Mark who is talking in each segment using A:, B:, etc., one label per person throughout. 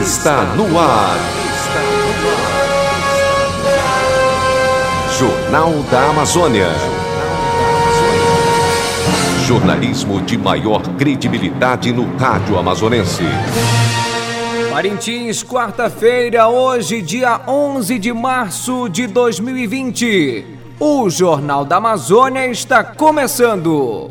A: está no ar. Jornal da Amazônia. Jornalismo de maior credibilidade no rádio amazonense.
B: Parintins, quarta-feira, hoje, dia 11 de março de 2020. O Jornal da Amazônia está começando.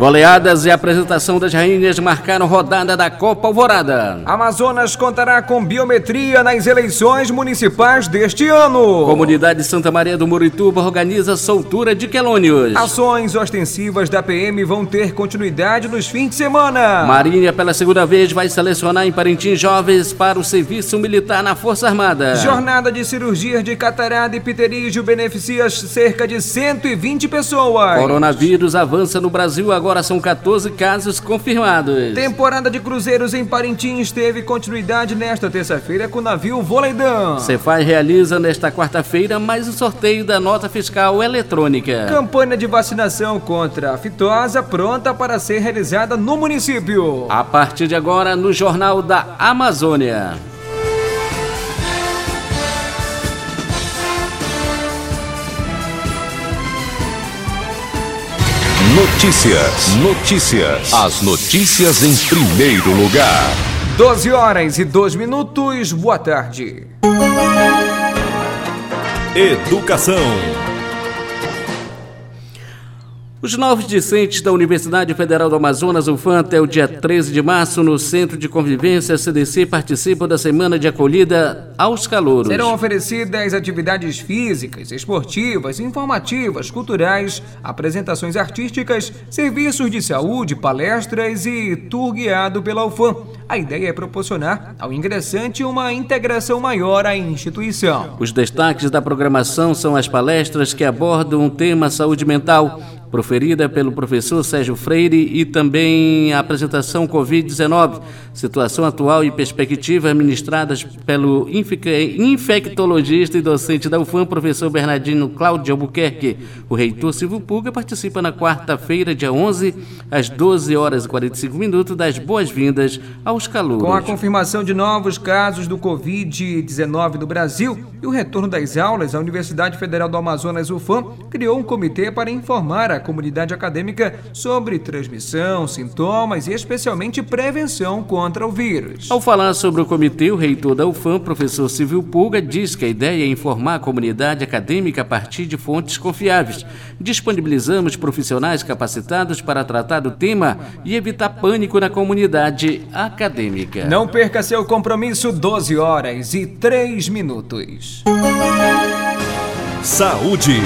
C: Goleadas e apresentação das rainhas marcaram rodada da Copa Alvorada.
B: Amazonas contará com biometria nas eleições municipais deste ano.
C: Comunidade Santa Maria do Murituba organiza soltura de quelônios.
B: Ações ostensivas da PM vão ter continuidade nos fins de semana.
C: Marinha, pela segunda vez, vai selecionar em Parintins jovens para o serviço militar na Força Armada.
B: Jornada de cirurgia de catarata e pterígio beneficia cerca de 120 pessoas.
C: Coronavírus avança no Brasil agora agora são 14 casos confirmados.
B: Temporada de cruzeiros em Parintins teve continuidade nesta terça-feira com o navio Voleidão.
C: Cefaz realiza nesta quarta-feira mais um sorteio da nota fiscal eletrônica.
B: Campanha de vacinação contra a fitosa pronta para ser realizada no município.
C: A partir de agora, no Jornal da Amazônia.
A: Notícias. Notícias. As notícias em primeiro lugar.
B: 12 horas e 2 minutos. Boa tarde.
A: Educação.
C: Os novos discentes da Universidade Federal do Amazonas, UFAM, até o dia 13 de março, no Centro de Convivência CDC, participam da Semana de Acolhida aos Calouros.
B: Serão oferecidas atividades físicas, esportivas, informativas, culturais, apresentações artísticas, serviços de saúde, palestras e tour guiado pela UFAM. A ideia é proporcionar ao ingressante uma integração maior à instituição.
C: Os destaques da programação são as palestras que abordam o tema saúde mental, proferida pelo professor Sérgio Freire e também a apresentação Covid-19, situação atual e perspectivas ministradas pelo infectologista e docente da UFAM, professor Bernardino Cláudio Albuquerque. O reitor Silvio Puga participa na quarta-feira, dia 11, às 12 horas e 45 minutos, das boas-vindas aos calouros.
B: Com a confirmação de novos casos do Covid-19 no Brasil e o retorno das aulas, a Universidade Federal do Amazonas, UFAM, criou um comitê para informar a comunidade acadêmica sobre transmissão, sintomas e especialmente prevenção contra o vírus.
C: Ao falar sobre o comitê, o reitor da UFAM, professor Silvio Pulga, diz que a ideia é informar a comunidade acadêmica a partir de fontes confiáveis. Disponibilizamos profissionais capacitados para tratar do tema e evitar pânico na comunidade acadêmica.
B: Não perca seu compromisso 12 horas e 3 minutos.
A: Saúde.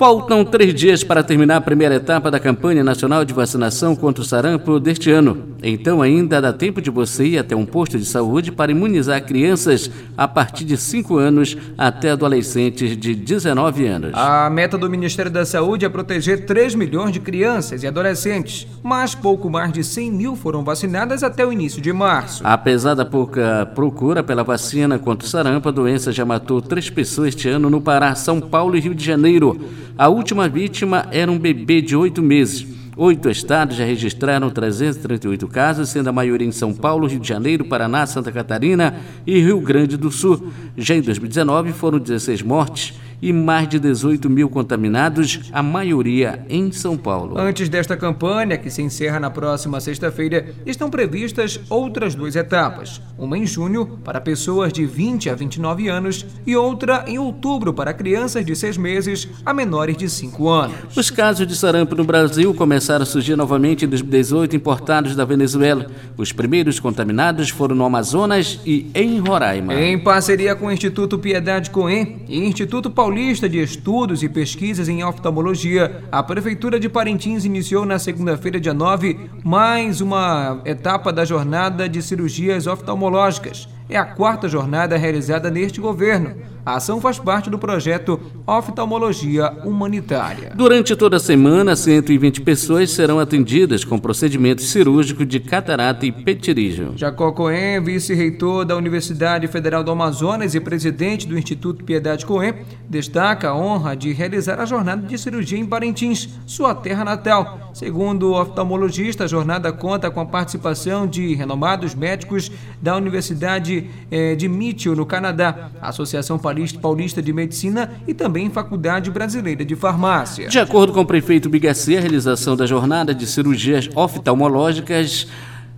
C: Faltam três dias para terminar a primeira etapa da campanha nacional de vacinação contra o sarampo deste ano. Então ainda dá tempo de você ir até um posto de saúde para imunizar crianças a partir de 5 anos até adolescentes de 19 anos.
B: A meta do Ministério da Saúde é proteger 3 milhões de crianças e adolescentes, mas pouco mais de 100 mil foram vacinadas até o início de março.
C: Apesar da pouca procura pela vacina contra o sarampo, a doença já matou três pessoas este ano no Pará, São Paulo e Rio de Janeiro. A última vítima era um bebê de oito meses. Oito estados já registraram 338 casos, sendo a maioria em São Paulo, Rio de Janeiro, Paraná, Santa Catarina e Rio Grande do Sul. Já em 2019 foram 16 mortes e mais de 18 mil contaminados, a maioria em São Paulo.
B: Antes desta campanha, que se encerra na próxima sexta-feira, estão previstas outras duas etapas. Uma em junho, para pessoas de 20 a 29 anos, e outra em outubro, para crianças de 6 meses a menores de 5 anos.
C: Os casos de sarampo no Brasil começaram a surgir novamente em 2018, importados da Venezuela. Os primeiros contaminados foram no Amazonas e em Roraima.
B: Em parceria com o Instituto Piedade Coen e Instituto Paulista, Paulista de Estudos e Pesquisas em Oftalmologia, a Prefeitura de Parintins iniciou na segunda-feira, dia 9, mais uma etapa da jornada de cirurgias oftalmológicas. É a quarta jornada realizada neste governo. A ação faz parte do projeto Oftalmologia Humanitária.
C: Durante toda a semana, 120 pessoas serão atendidas com procedimento cirúrgico de catarata e petirígio.
B: Jacó Cohen, vice-reitor da Universidade Federal do Amazonas e presidente do Instituto Piedade Cohen, destaca a honra de realizar a jornada de cirurgia em Parintins, sua terra natal. Segundo o oftalmologista, a jornada conta com a participação de renomados médicos da Universidade eh, de Mitchell, no Canadá, Associação Paulista de Medicina e também Faculdade Brasileira de Farmácia.
C: De acordo com o prefeito Bigacê, a realização da jornada de cirurgias oftalmológicas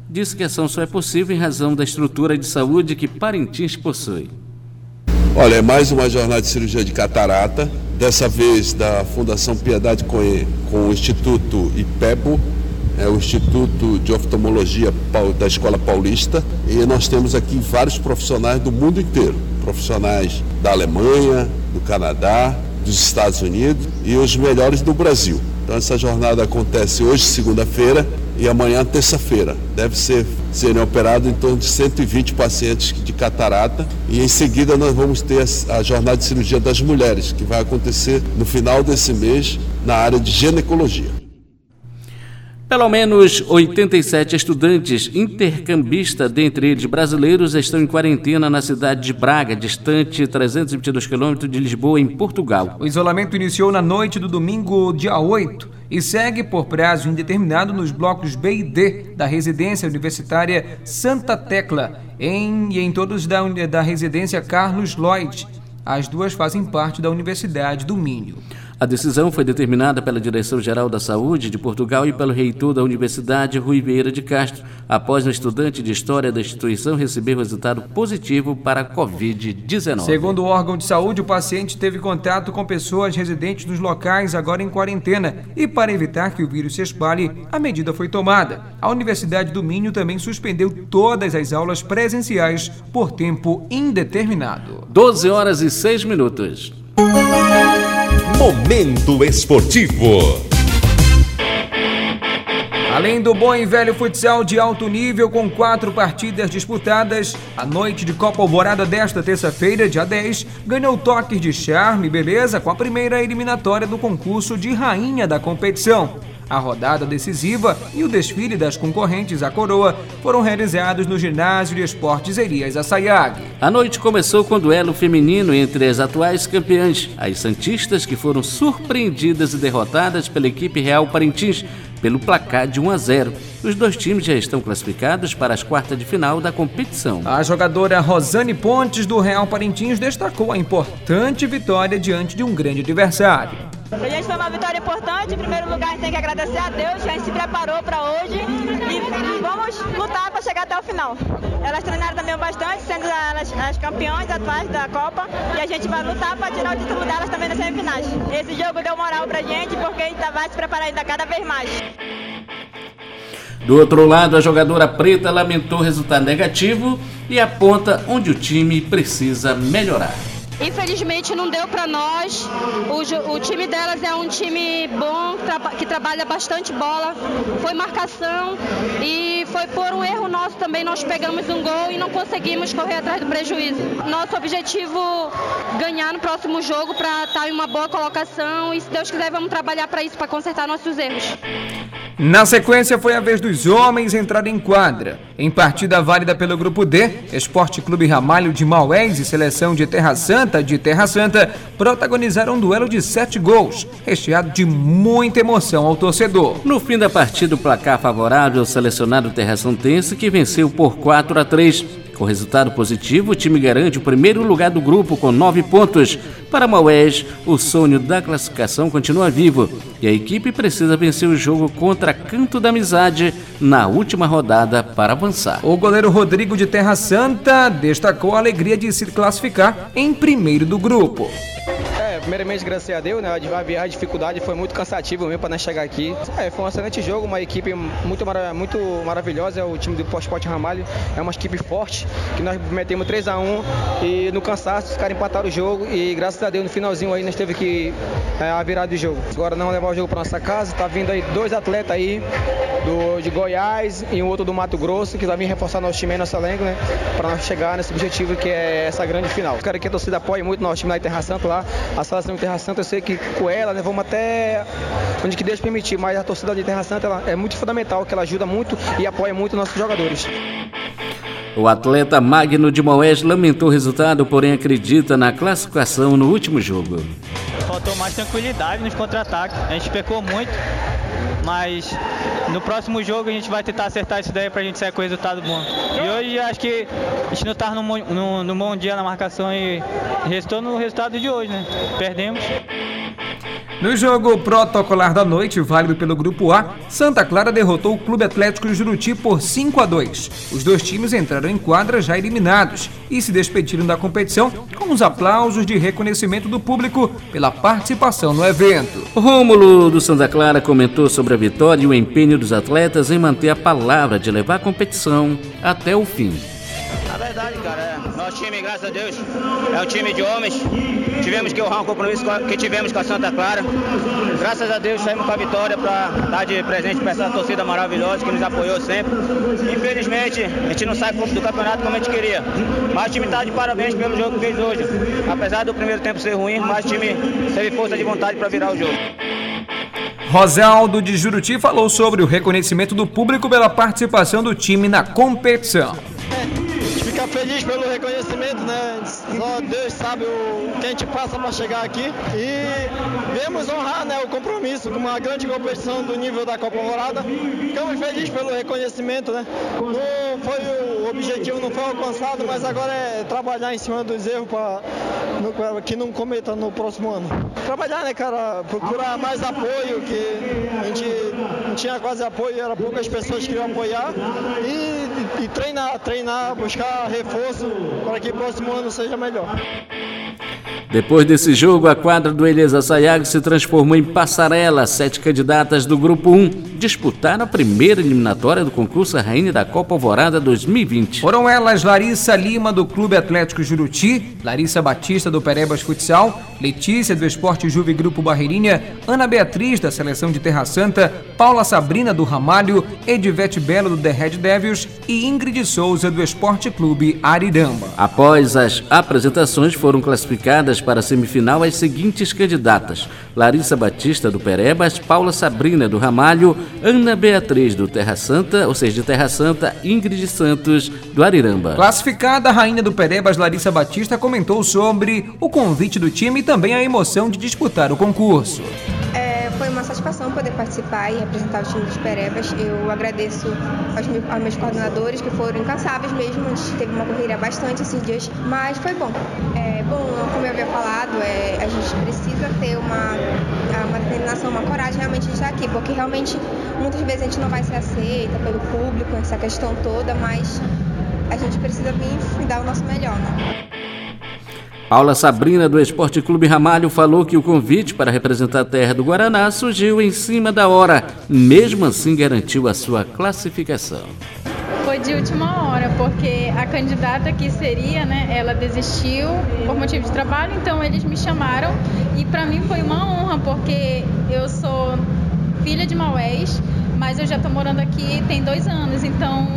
C: disse que a ação só é possível em razão da estrutura de saúde que Parintins possui.
D: Olha, é mais uma jornada de cirurgia de catarata, dessa vez da Fundação Piedade com o Instituto IPEBO, é o Instituto de Oftalmologia da Escola Paulista, e nós temos aqui vários profissionais do mundo inteiro, profissionais da Alemanha, do Canadá, dos Estados Unidos e os melhores do Brasil. Então essa jornada acontece hoje, segunda-feira, e amanhã, terça-feira. Deve ser serem operados em torno de 120 pacientes de catarata e em seguida nós vamos ter a jornada de cirurgia das mulheres, que vai acontecer no final desse mês na área de ginecologia.
C: Pelo menos 87 estudantes intercambistas, dentre eles brasileiros, estão em quarentena na cidade de Braga, distante 322 quilômetros de Lisboa, em Portugal.
B: O isolamento iniciou na noite do domingo, dia 8, e segue por prazo indeterminado nos blocos B e D da residência universitária Santa Tecla em, e em todos da, da residência Carlos Lloyd. As duas fazem parte da Universidade do Minho.
C: A decisão foi determinada pela Direção-Geral da Saúde de Portugal e pelo reitor da Universidade, Rui Vieira de Castro, após um estudante de História da instituição receber resultado positivo para a Covid-19.
B: Segundo o órgão de saúde, o paciente teve contato com pessoas residentes nos locais agora em quarentena e, para evitar que o vírus se espalhe, a medida foi tomada. A Universidade do Minho também suspendeu todas as aulas presenciais por tempo indeterminado.
C: 12 horas e 6 minutos.
A: Momento Esportivo.
B: Além do bom e velho futsal de alto nível com quatro partidas disputadas, a noite de Copa Alvorada desta terça-feira, dia 10, ganhou toques de charme e beleza com a primeira eliminatória do concurso de rainha da competição. A rodada decisiva e o desfile das concorrentes à coroa foram realizados no ginásio de esportes Elias Assayag.
C: A noite começou com o duelo feminino entre as atuais campeãs, as Santistas, que foram surpreendidas e derrotadas pela equipe Real Parintins pelo placar de 1 a 0. Os dois times já estão classificados para as quartas de final da competição.
B: A jogadora Rosane Pontes do Real Parintins destacou a importante vitória diante de um grande adversário.
E: A gente foi uma vitória importante. Em primeiro lugar, a gente tem que agradecer a Deus, que a gente se preparou para hoje e vamos lutar para chegar até o final. Elas treinaram também bastante, sendo elas as campeões atuais da Copa, e a gente vai lutar para tirar o título delas também nas semifinais. Esse jogo deu moral pra gente, porque a gente vai se preparar ainda cada vez mais.
C: Do outro lado, a jogadora preta lamentou o resultado negativo e aponta onde o time precisa melhorar.
F: Infelizmente não deu para nós. O, o, time delas é um time bom, que trabalha bastante bola. Foi marcação e foi por um erro nosso também. Nós pegamos um gol e não conseguimos correr atrás do prejuízo. Nosso objetivo ganhar no próximo jogo para estar em uma boa colocação e se Deus quiser vamos trabalhar para isso, para consertar nossos erros.
B: Na sequência, foi a vez dos homens entrar em quadra. Em partida válida pelo Grupo D, Esporte Clube Ramalho de Maués e Seleção de Terra Santa de Terra Santa protagonizaram um duelo de sete gols, recheado de muita emoção ao torcedor.
C: No fim da partida, o placar favorável ao selecionado Terra Santense, que venceu por 4 a 3. Com resultado positivo, o time garante o primeiro lugar do grupo com nove pontos. Para Maués, o sonho da classificação continua vivo e a equipe precisa vencer o jogo contra Canto da Amizade na última rodada para avançar.
B: O goleiro Rodrigo de Terra Santa destacou a alegria de se classificar em primeiro do grupo.
G: Primeiramente, graças a Deus, né, a dificuldade foi muito cansativa mesmo para nós chegar aqui. É, foi um excelente jogo, uma equipe muito, mara muito maravilhosa, é o time do Esporte Ramalho é uma equipe forte, que nós metemos 3 a 1 e no cansaço os caras empataram o jogo e graças a Deus no finalzinho aí nós teve que é, a virada do jogo. Agora não levar o jogo para nossa casa, tá vindo aí dois atletas aí do, de Goiás e um outro do Mato Grosso, que vai vir reforçar nosso time aí, nosso elenco, né, para nós chegar nesse objetivo que é essa grande final. Quero que a torcida apoie muito nosso time em Terra Santa lá, a seleção de Terra Santa, eu sei que com ela, né, vamos até onde que Deus permitir, mas a torcida de Terra Santa ela, é muito fundamental, que ela ajuda muito e apoia muito nossos jogadores.
C: O atleta Magno de Moés lamentou o resultado, porém acredita na classificação no último jogo.
H: Faltou mais tranquilidade nos contra-ataques. A gente pecou muito, mas no próximo jogo a gente vai tentar acertar isso daí pra gente sair com resultado bom. E hoje acho que a gente não tá no, no, no bom dia na marcação e restou no resultado de hoje, né? Perdemos.
B: No jogo protocolar da noite, válido pelo Grupo A, Santa Clara derrotou o Clube Atlético Juruti por 5 a 2. Os dois times entraram em quadra já eliminados e se despediram da competição com os aplausos de reconhecimento do público pela participação no evento.
C: Rômulo do Santa Clara comentou sobre a vitória e o empenho dos atletas em manter a palavra de levar a competição até o fim.
I: A verdade, cara, é, nosso time, graças a Deus, é um time de homens. Tivemos que honrar um compromisso que tivemos com a Santa Clara. Graças a Deus saímos com a vitória para dar de presente para essa torcida maravilhosa que nos apoiou sempre. Infelizmente, a gente não sai do campeonato como a gente queria. Mas o time está de parabéns pelo jogo que fez hoje. Apesar do primeiro tempo ser ruim, mas o time teve força de vontade para virar o jogo.
B: Rosaldo de Juruti falou sobre o reconhecimento do público pela participação do time na competição
J: feliz pelo reconhecimento, né? Só Deus sabe o que a gente passa para chegar aqui. E viemos honrar né, o compromisso com uma grande competição do nível da Copa Alvorada. Ficamos felizes pelo reconhecimento, né? Não foi o objetivo, não foi alcançado, mas agora é trabalhar em cima dos erros para que não cometa no próximo ano. Trabalhar, né, cara? Procurar mais apoio, que a gente não tinha quase apoio, era poucas pessoas que queriam apoiar. E, e treinar, treinar, buscar reforço para que o próximo ano seja melhor.
C: Depois desse jogo, a quadra do Elisa Sayag se transformou em passarela. Sete candidatas do Grupo 1 disputaram a primeira eliminatória do concurso Rainha da Copa Alvorada 2020.
B: Foram elas Larissa Lima, do Clube Atlético Juruti, Larissa Batista, do Perebas Futsal, Letícia, do Esporte Juve Grupo Barreirinha, Ana Beatriz, da Seleção de Terra Santa, Paula Sabrina, do Ramalho, Edivete Belo, do The Red Devils e Ingrid Souza, do Esporte Clube Ariramba.
C: Após as apresentações, foram classificadas para a semifinal as seguintes candidatas: Larissa Batista, do Perebas, Paula Sabrina, do Ramalho, Ana Beatriz, do Terra Santa, ou seja, de Terra Santa, Ingrid Santos, do Ariramba.
B: Classificada, a rainha do Perebas, Larissa Batista, comentou sobre o convite do time e também a emoção de disputar o concurso.
K: É, foi uma satisfação poder participar e representar o time dos Perebas. Eu agradeço aos, meus, aos meus coordenadores que foram incansáveis mesmo. A gente teve uma correria bastante esses dias, mas foi bom. É, bom, como eu havia falado, é, a gente precisa ter uma, uma coragem realmente de estar aqui, porque realmente muitas vezes a gente não vai ser aceita pelo público, essa questão toda, mas a gente precisa vir e dar o nosso melhor, né?
C: Paula Sabrina, do Esporte Clube Ramalho, falou que o convite para representar a terra do Guaraná surgiu em cima da hora. Mesmo assim, garantiu a sua classificação.
L: Foi de última hora, porque a candidata que seria, né, ela desistiu por motivo de trabalho, então eles me chamaram e para mim foi uma honra, porque eu sou filha de Maués, mas eu já estou morando aqui tem dois anos, então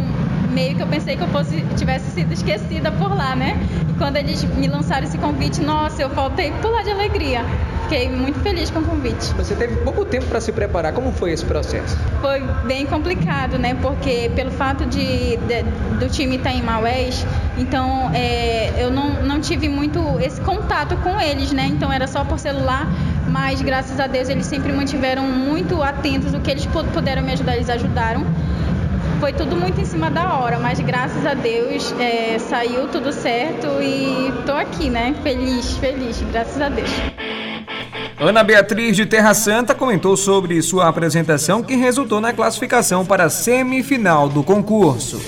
L: meio que eu pensei que eu fosse, tivesse sido esquecida por lá, né? E quando eles me lançaram esse convite, nossa, eu faltei pular de alegria. Fiquei muito feliz com o convite.
B: Você teve pouco tempo para se preparar. Como foi esse processo?
L: Foi bem complicado, né? Porque pelo fato de, de do time estar tá em Maués, então é, eu não, não tive muito esse contato com eles, né? Então era só por celular, mas graças a Deus eles sempre mantiveram muito atentos o que eles puderam me ajudar, eles ajudaram foi tudo muito em cima da hora, mas graças a Deus é, saiu tudo certo e tô aqui, né? Feliz, feliz, graças a Deus.
B: Ana Beatriz de Terra Santa comentou sobre sua apresentação que resultou na classificação para a semifinal do concurso.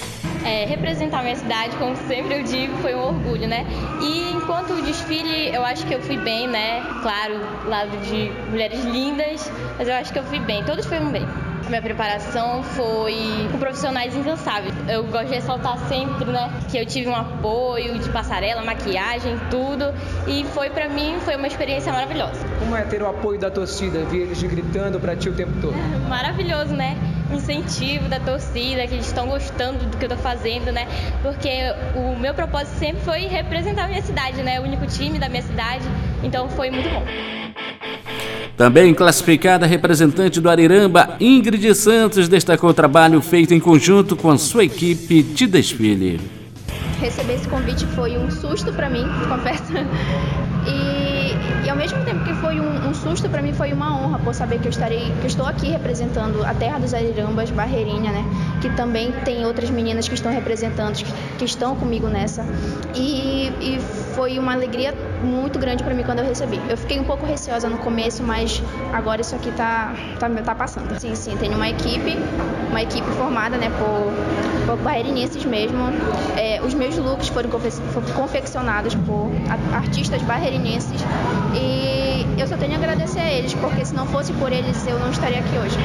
M: É, representar minha cidade, como sempre eu digo, foi um orgulho, né? E enquanto o desfile, eu acho que eu fui bem, né? Claro, lado de mulheres lindas, mas eu acho que eu fui bem. Todos foram bem. Minha preparação foi com profissionais incansáveis. Eu gosto de ressaltar sempre, né, que eu tive um apoio de passarela, maquiagem, tudo, e foi para mim foi uma experiência maravilhosa.
B: Como é ter o apoio da torcida, ver eles gritando para ti o tempo todo?
M: Maravilhoso, né? incentivo da torcida, que eles estão gostando do que eu tô fazendo, né? Porque o meu propósito sempre foi representar a minha cidade, né? O único time da minha cidade, então foi muito bom.
C: Também classificada representante do Ariramba, Ingrid Santos destacou o trabalho feito em conjunto com a sua equipe de desfile.
K: Receber esse convite foi um susto para mim, confesso. E, e, ao mesmo tempo que foi um, um susto para mim foi uma honra por saber que eu estarei que eu estou aqui representando a terra dos Arirambas, Barreirinha, né? Que também tem outras meninas que estão representando, que, que estão comigo nessa. E, e foi uma alegria muito grande para mim quando eu recebi. Eu fiquei um pouco receosa no começo, mas agora isso aqui tá, tá, tá passando. Sim, sim, tenho uma equipe, uma equipe formada né, por, por mesmo. É, os meus looks foram confe confeccionados por artistas barreirinenses e eu só tenho a agradecer a eles, porque se não fosse por eles eu não estaria aqui hoje.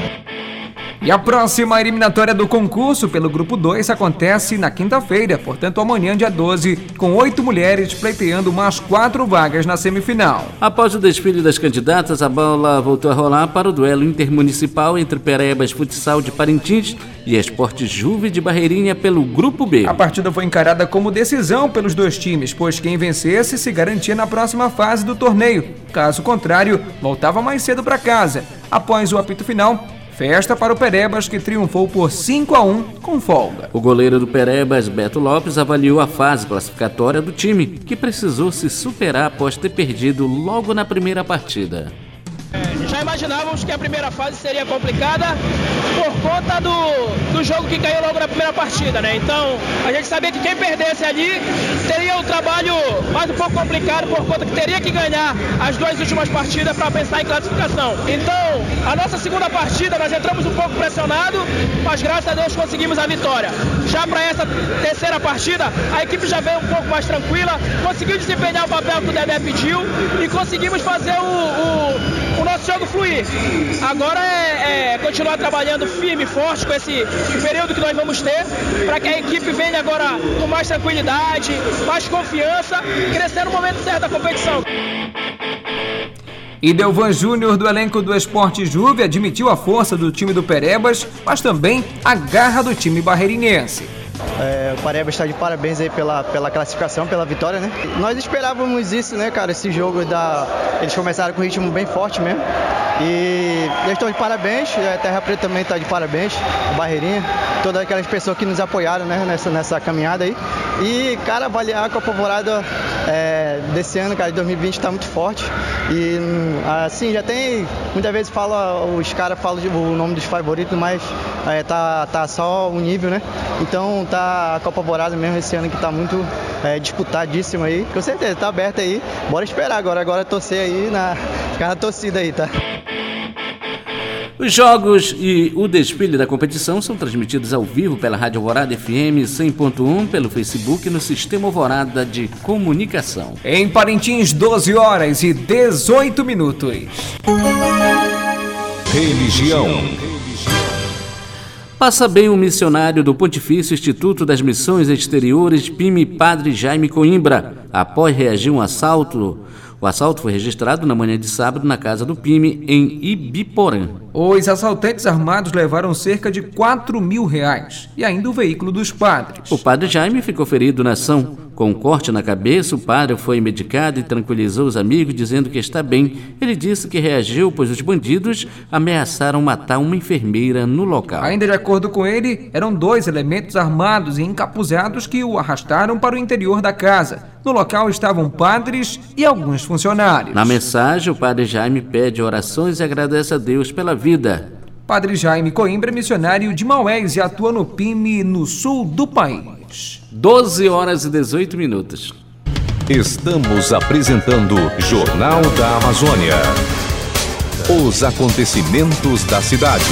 B: E a próxima eliminatória do concurso pelo grupo 2 acontece na quinta-feira, portanto amanhã, dia 12, com oito mulheres pleiteando mais quatro vagas na semifinal.
C: Após o desfile das candidatas, a bola voltou a rolar para o duelo intermunicipal entre Perebas Futsal de Parintins e Esporte Juve de Barreirinha pelo grupo B.
B: A partida foi encarada como decisão pelos dois times, pois quem vencesse se garantia na próxima fase do torneio. Caso contrário, voltava mais cedo para casa. Após o apito final, Festa para o Perebas, que triunfou por 5 a 1 com folga.
C: O goleiro do Perebas, Beto Lopes, avaliou a fase classificatória do time, que precisou se superar após ter perdido logo na primeira partida.
N: Imaginávamos que a primeira fase seria complicada por conta do, do jogo que caiu logo na primeira partida, né? Então a gente sabia que quem perdesse ali teria um trabalho mais um pouco complicado por conta que teria que ganhar as duas últimas partidas para pensar em classificação. Então a nossa segunda partida nós entramos um pouco pressionado, mas graças a Deus conseguimos a vitória. Já para essa terceira partida a equipe já veio um pouco mais tranquila, conseguiu desempenhar o papel que o Dedé pediu e conseguimos fazer o, o, o nosso jogo fluir. Agora é, é, continuar trabalhando firme e forte com esse período que nós vamos ter, para que a equipe venha agora com mais tranquilidade, mais confiança, crescer no momento certo da competição.
B: E Delvan Júnior, do elenco do Esporte Juve, admitiu a força do time do Perebas, mas também a garra do time barreirinense.
O: É, o Pareba está de parabéns aí pela, pela classificação, pela vitória, né? Nós esperávamos isso, né, cara? Esse jogo da. Eles começaram com um ritmo bem forte mesmo. E eles estão de parabéns, a Terra Preta também está de parabéns, o Barreirinha, todas aquelas pessoas que nos apoiaram né, nessa, nessa caminhada aí. E, cara, avaliar a Copa é, desse ano, cara, de 2020 está muito forte. E, assim, já tem, muitas vezes fala, os caras falam o nome dos favoritos, mas é, tá, tá só o nível, né? Então tá a Copa Alvorada mesmo esse ano que tá muito é, disputadíssimo aí. Com certeza, tá aberta aí. Bora esperar agora, agora torcer aí na, ficar na torcida aí, tá?
C: Os jogos e o desfile da competição são transmitidos ao vivo pela Rádio Alvorada FM 100.1, pelo Facebook e no Sistema Alvorada de Comunicação.
B: Em Parintins, 12 horas e 18 minutos.
A: Religião.
C: Passa bem o missionário do Pontifício Instituto das Missões Exteriores, PIMI Padre Jaime Coimbra, após reagir a um assalto o assalto foi registrado na manhã de sábado na casa do Pime, em Ibiporã.
B: Os assaltantes armados levaram cerca de 4 mil reais e ainda o veículo dos padres.
C: O padre Jaime ficou ferido na ação. Com um corte na cabeça, o padre foi medicado e tranquilizou os amigos, dizendo que está bem. Ele disse que reagiu, pois os bandidos ameaçaram matar uma enfermeira no local.
B: Ainda de acordo com ele, eram dois elementos armados e encapuzados que o arrastaram para o interior da casa. No local estavam padres e alguns funcionários.
C: Na mensagem, o padre Jaime pede orações e agradece a Deus pela vida.
B: Padre Jaime Coimbra é missionário de Maués e atua no PIME no sul do país.
C: 12 horas e 18 minutos.
A: Estamos apresentando Jornal da Amazônia. Os acontecimentos da cidade.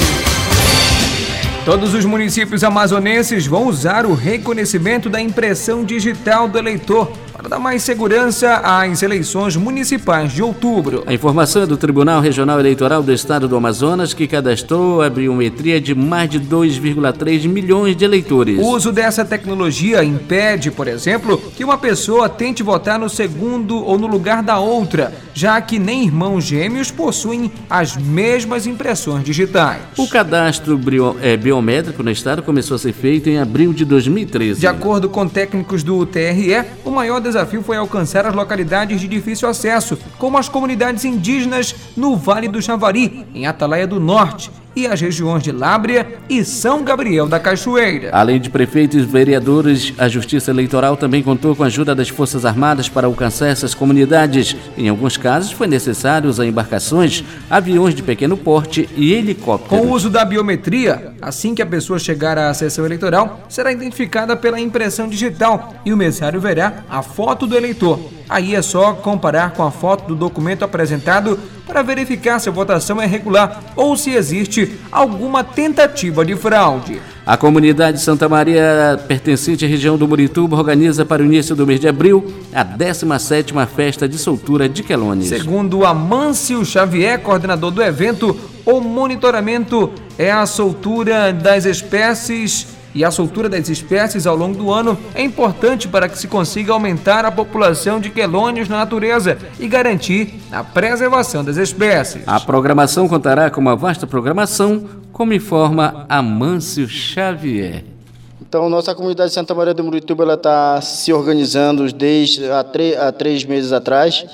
B: Todos os municípios amazonenses vão usar o reconhecimento da impressão digital do eleitor para dar mais segurança às eleições municipais de outubro.
C: A informação é do Tribunal Regional Eleitoral do Estado do Amazonas, que cadastrou a biometria de mais de 2,3 milhões de eleitores.
B: O uso dessa tecnologia impede, por exemplo, que uma pessoa tente votar no segundo ou no lugar da outra, já que nem irmãos gêmeos possuem as mesmas impressões digitais.
C: O cadastro bio, é, biométrico no estado começou a ser feito em abril de 2013.
B: De acordo com técnicos do TRE, o maior desafio foi alcançar as localidades de difícil acesso, como as comunidades indígenas no Vale do Chavari, em Atalaia do Norte, e as regiões de Lábrea e São Gabriel da Cachoeira.
C: Além de prefeitos e vereadores, a Justiça Eleitoral também contou com a ajuda das Forças Armadas para alcançar essas comunidades. Em alguns casos, foi necessário usar embarcações, aviões de pequeno porte e helicópteros.
B: Com o uso da biometria, assim que a pessoa chegar à sessão eleitoral, será identificada pela impressão digital e o mesário verá a foto do eleitor. Aí é só comparar com a foto do documento apresentado para verificar se a votação é regular ou se existe alguma tentativa de fraude.
C: A comunidade Santa Maria, pertencente à região do Murituba, organiza para o início do mês de abril a 17ª Festa de Soltura de Quelones.
B: Segundo Amâncio Xavier, coordenador do evento, o monitoramento é a soltura das espécies e a soltura das espécies ao longo do ano é importante para que se consiga aumentar a população de quelônios na natureza e garantir a preservação das espécies.
C: A programação contará com uma vasta programação, como informa Amâncio Xavier.
P: Então, nossa comunidade de Santa Maria do Murituba está se organizando desde há, há três meses atrás.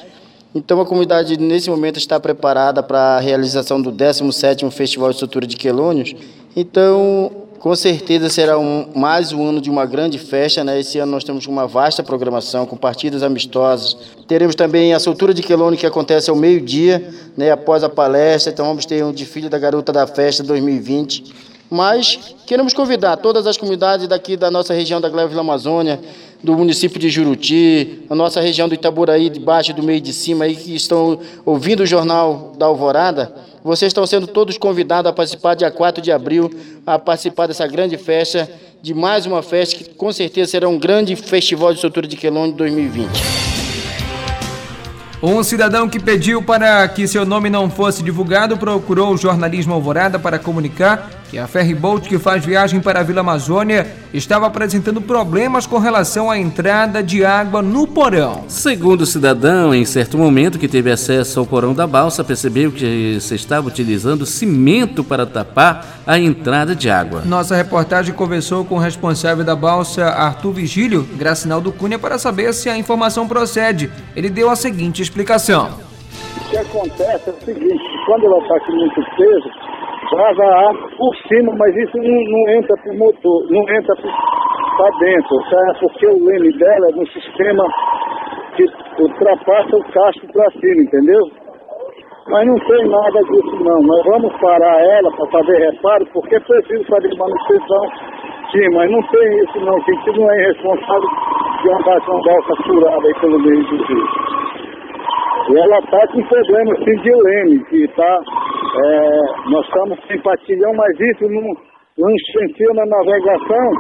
P: Então, a comunidade, nesse momento, está preparada para a realização do 17º Festival de Estrutura de Quelônios. Então, com certeza será um, mais um ano de uma grande festa. Né? Esse ano nós temos uma vasta programação com partidas amistosas. Teremos também a soltura de quelone que acontece ao meio-dia, né? após a palestra. Então vamos ter um desfile da Garota da Festa 2020. Mas queremos convidar todas as comunidades daqui da nossa região da Gleba Vila Amazônia, do município de Juruti, a nossa região do Itaburaí, de baixo e do meio de cima, aí, que estão ouvindo o Jornal da Alvorada, vocês estão sendo todos convidados a participar dia 4 de abril, a participar dessa grande festa, de mais uma festa que com certeza será um grande festival de estrutura de Quelone 2020.
B: Um cidadão que pediu para que seu nome não fosse divulgado procurou o jornalismo Alvorada para comunicar que a ferryboat que faz viagem para a Vila Amazônia estava apresentando problemas com relação à entrada de água no porão.
C: Segundo o cidadão, em certo momento que teve acesso ao porão da balsa, percebeu que se estava utilizando cimento para tapar a entrada de água.
B: Nossa reportagem conversou com o responsável da balsa, Arthur Vigílio, Gracinaldo Cunha, para saber se a informação procede. Ele deu a seguinte explicação.
Q: O que acontece é o seguinte, quando ela está com muito peso, vaza água por cima, mas isso não, não entra para o motor, não entra para dentro, tá? porque o leme dela é no sistema que ultrapassa o casco para cima, entendeu? Mas não tem nada disso não. Nós vamos parar ela para fazer reparo, porque preciso fazer manutenção. Sim, mas não tem isso não. A gente não é responsável de andar com a balsa furada aí pelo meio do rio. E ela está com problema assim, de leme, que está é, nós estamos sem patilhão, mas isso não, não influencia na navegação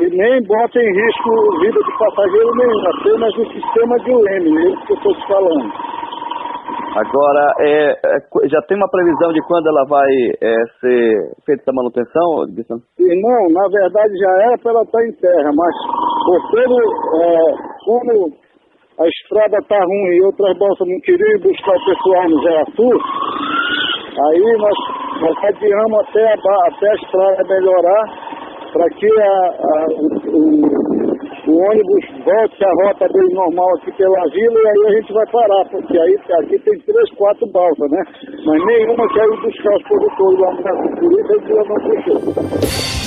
Q: e nem bota em risco vida de passageiro nenhum, apenas o sistema de leme, é isso que eu estou te falando.
R: Agora, é, é, já tem uma previsão de quando ela vai é, ser feita essa manutenção, Gustavo?
Q: Não, na verdade já era para ela estar em terra, mas por todo, é, como a estrada está ruim e outras bolsas não queriam buscar o pessoal no Sul, Aí nós, nós adiamos até a, até a estrada melhorar para que a, a, o, o, ônibus volte a rota dele normal aqui pela vila e aí a gente vai parar, porque aí aqui tem três, quatro balsas, né? Mas nenhuma quer ir buscar os produtores lá no por isso a gente não puxou.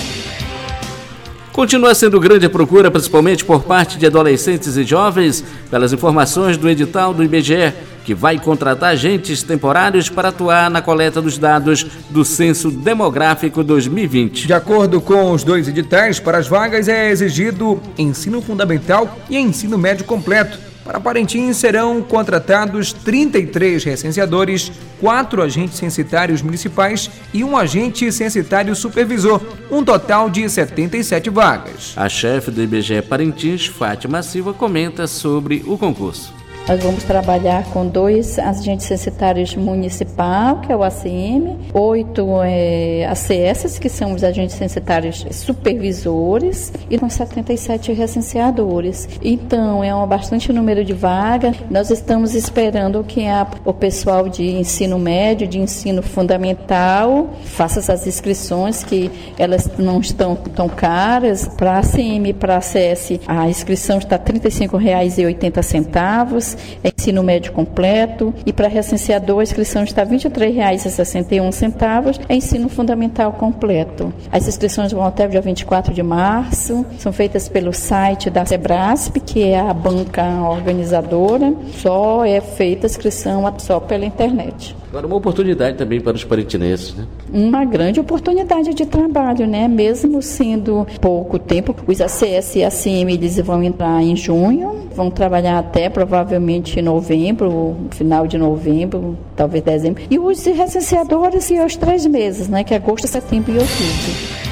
C: Continua sendo grande a procura, principalmente por parte de adolescentes e jovens, pelas informações do edital do IBGE, que vai contratar agentes temporários para atuar na coleta dos dados do Censo Demográfico 2020.
B: De acordo com os dois editais, para as vagas é exigido ensino fundamental e ensino médio completo Para Parintins serão contratados 33 recenseadores, quatro agentes censitários municipais e um agente censitário supervisor, um total de 77 vagas.
C: A chefe do IBGE Parintins, Fátima Silva, comenta sobre o concurso.
S: Nós vamos trabalhar com dois agentes censitários municipal, que é o ACM, oito é, ACS, que são os agentes censitários supervisores, e com 77 recenseadores. Então, é um bastante número de vagas. Nós estamos esperando que a, o pessoal de ensino médio, de ensino fundamental, faça essas inscrições, que elas não estão tão caras. Para ACM e para ACS, a inscrição está R$ 35,80 é ensino médio completo, e para recenseador a inscrição está R$ 23,61, é ensino fundamental completo. As inscrições vão até o dia 24 de março, são feitas pelo site da Sebrasp, que é a banca organizadora, só é feita a inscrição só pela internet.
C: Agora, uma oportunidade também para os parintinenses, né?
S: Uma grande oportunidade de trabalho, né? Mesmo sendo pouco tempo, os ACS e ACM eles vão entrar em junho, vão trabalhar até provavelmente novembro, final de novembro, talvez dezembro. E os recenseadores e os três meses, né? Que é agosto, setembro e outubro.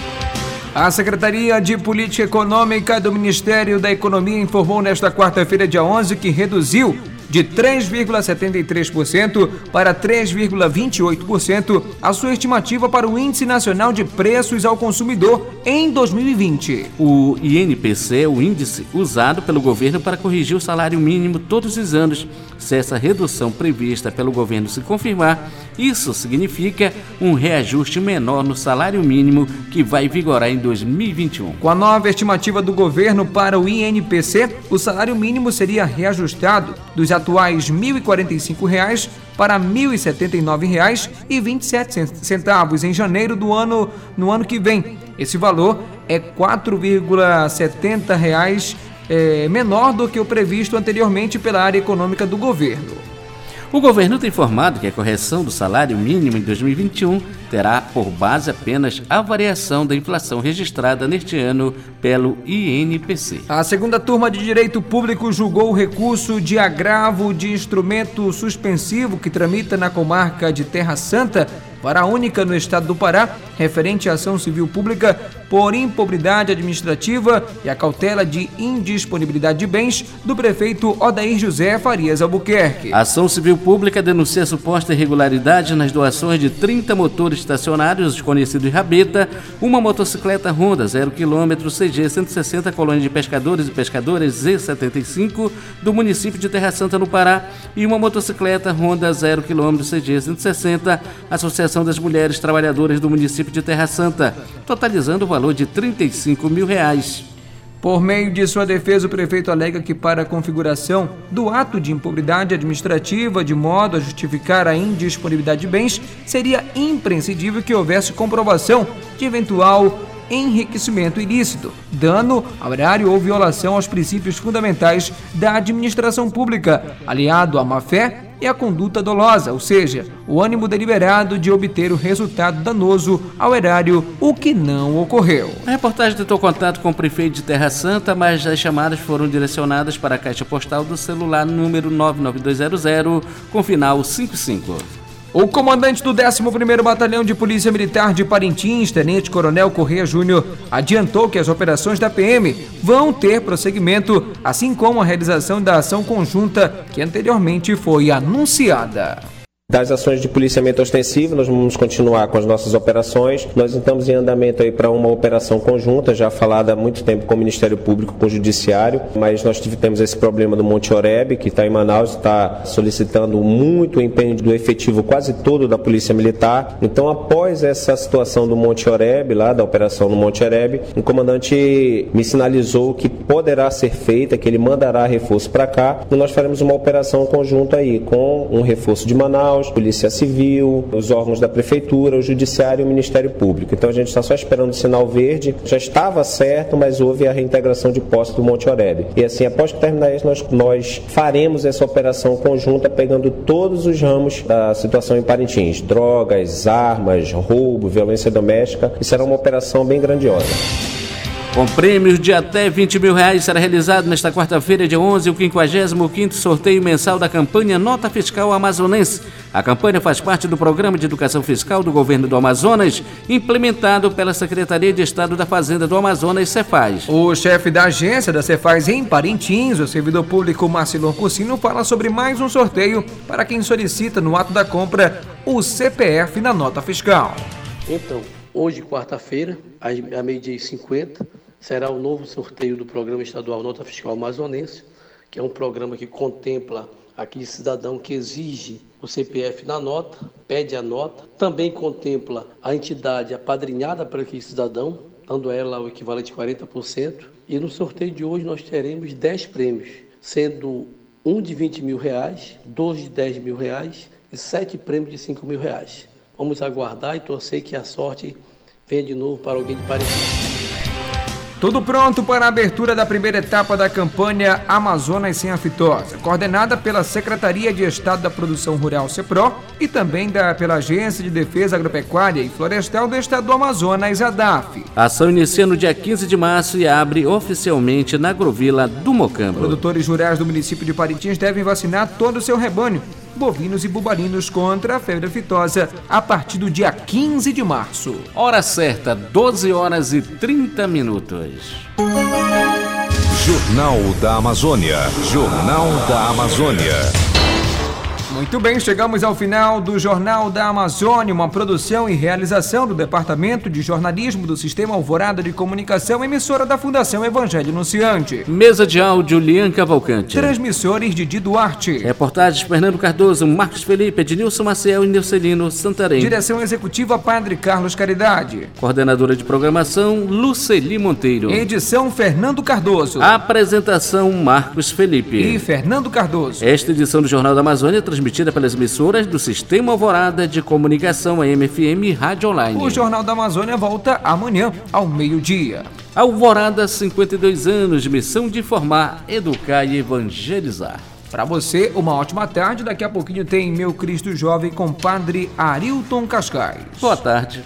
B: A Secretaria de Política Econômica do Ministério da Economia informou nesta quarta-feira, dia 11, que reduziu de 3,73% para 3,28% a sua estimativa para o Índice Nacional de Preços ao Consumidor em 2020.
C: O INPC é o índice usado pelo governo para corrigir o salário mínimo todos os anos. Se essa redução prevista pelo governo se confirmar, isso significa um reajuste menor no salário mínimo que vai vigorar em 2021.
B: Com a nova estimativa do governo para o INPC, o salário mínimo seria reajustado dos atuais R$ 1.045 para R$ 1.079,27 em janeiro do ano no ano que vem. Esse valor é R$ 4,70 é, menor do que o previsto anteriormente pela área econômica do governo.
C: O governo tem informado que a correção do salário mínimo em 2021 terá por base apenas a variação da inflação registrada neste ano pelo INPC.
B: A segunda turma de Direito Público julgou o recurso de agravo de instrumento suspensivo que tramita na comarca de Terra Santa para a única no estado do Pará, referente à ação civil pública por impobridade administrativa e a cautela de indisponibilidade de bens do prefeito Odair José Farias Albuquerque.
C: A ação civil pública denuncia suposta irregularidade nas doações de 30 motores estacionários desconhecidos Rabeta, uma motocicleta Honda 0 km CG 160 colônia de pescadores e pescadoras Z75 do município de Terra Santa no Pará e uma motocicleta Honda 0 km CG 160 Associação das Mulheres Trabalhadoras do município de Terra Santa, totalizando o valor de 35 mil reais.
B: Por meio de sua defesa, o prefeito alega que, para a configuração do ato de improbidade administrativa, de modo a justificar a indisponibilidade de bens, seria imprescindível que houvesse comprovação de eventual enriquecimento ilícito, dano ao erário ou violação aos princípios fundamentais da administração pública, aliado à má-fé e a conduta dolosa, ou seja, o ânimo deliberado de obter o resultado danoso ao erário, o que não ocorreu.
C: A reportagem tentou contato com o prefeito de Terra Santa, mas as chamadas foram direcionadas para a caixa postal do celular número 99200 com final 55.
B: O comandante do 11º Batalhão de Polícia Militar de Parintins, Tenente Coronel Correia Júnior, adiantou que as operações da PM vão ter prosseguimento, assim como a realização da ação conjunta que anteriormente foi anunciada
T: das ações de policiamento ostensivo, nós vamos continuar com as nossas operações. Nós estamos em andamento aí para uma operação conjunta, já falada há muito tempo com o Ministério Público, com o Judiciário, mas nós tivemos esse problema do Monte Oreb, que está em Manaus, está solicitando muito empenho do efetivo quase todo da Polícia Militar. Então, após essa situação do Monte Oreb, lá da operação no Monte Oreb, o comandante me sinalizou que poderá ser feita, que ele mandará reforço para cá, e nós faremos uma operação conjunta aí, com um reforço de Manaus, Polícia Civil, os órgãos da Prefeitura, o Judiciário e o Ministério Público. Então a gente está só esperando o sinal verde. Já estava certo, mas houve a reintegração de posse do Monte Oreb. E assim, após terminar isso, nós, nós faremos essa operação conjunta pegando todos os ramos da situação em Parintins: drogas, armas, roubo, violência doméstica. E será uma operação bem grandiosa.
C: Com prêmios de até 20 mil reais, será realizado nesta quarta-feira, dia 11, o 55º sorteio mensal da campanha Nota Fiscal Amazonense. A campanha faz parte do Programa de Educação Fiscal do Governo do Amazonas, implementado pela Secretaria de Estado da Fazenda do Amazonas, Cefaz.
B: O chefe da agência da Cefaz em Parintins, o servidor público Marcelo Cursino, fala sobre mais um sorteio para quem solicita no ato da compra o CPF na nota fiscal.
U: Então, hoje, quarta-feira, a meio-dia e 50, será o novo sorteio do Programa Estadual Nota Fiscal Amazonense, que é um programa que contempla aquele cidadão que exige o CPF na nota, pede a nota, também contempla a entidade apadrinhada para aquele cidadão, dando a ela o equivalente a 40%. E no sorteio de hoje nós teremos 10 prêmios, sendo um de 20 mil reais, dois de 10 mil reais e sete prêmios de 5 mil reais. Vamos aguardar e torcer que a sorte venha de novo para alguém de parecido.
B: Tudo pronto para a abertura da primeira etapa da campanha Amazonas Sem Aftosa, coordenada pela Secretaria de Estado da Produção Rural CEPRO e também da, pela Agência de Defesa Agropecuária e Florestal do Estado do Amazonas, ADAF.
C: A ação inicia no dia 15 de março e abre oficialmente na Agrovila do Mocambo.
B: Produtores rurais do município de Parintins devem vacinar todo o seu rebanho bovinos e bubalinos contra a febre aftosa a partir do dia 15 de março.
C: Hora certa, 12 horas e 30 minutos.
A: Jornal da Amazônia. Jornal da Amazônia.
B: Muito bem, chegamos ao final do Jornal da Amazônia, uma produção e realização do Departamento de Jornalismo do Sistema Alvorada de Comunicação, emissora da Fundação Evangelho Anunciante.
C: Mesa de áudio, Lian Cavalcante.
B: Transmissores de Di Duarte.
C: Reportagens, Fernando Cardoso, Marcos Felipe, Ednilson Maciel e Neucelino Santarém.
B: Direção Executiva, Padre Carlos Caridade.
C: Coordenadora de Programação, Luceli Monteiro.
B: Edição, Fernando Cardoso.
C: Apresentação, Marcos Felipe.
B: E Fernando Cardoso.
C: Esta edição do Jornal da Amazônia transmitida transmitida pelas emissoras do Sistema Alvorada de Comunicação AMFM e Rádio Online.
B: O Jornal da Amazônia volta amanhã, ao meio-dia.
C: Alvorada, 52 anos de missão de informar, educar e evangelizar.
B: Para você, uma ótima tarde. Daqui a pouquinho tem Meu Cristo Jovem com Padre Arilton Cascais.
C: Boa tarde.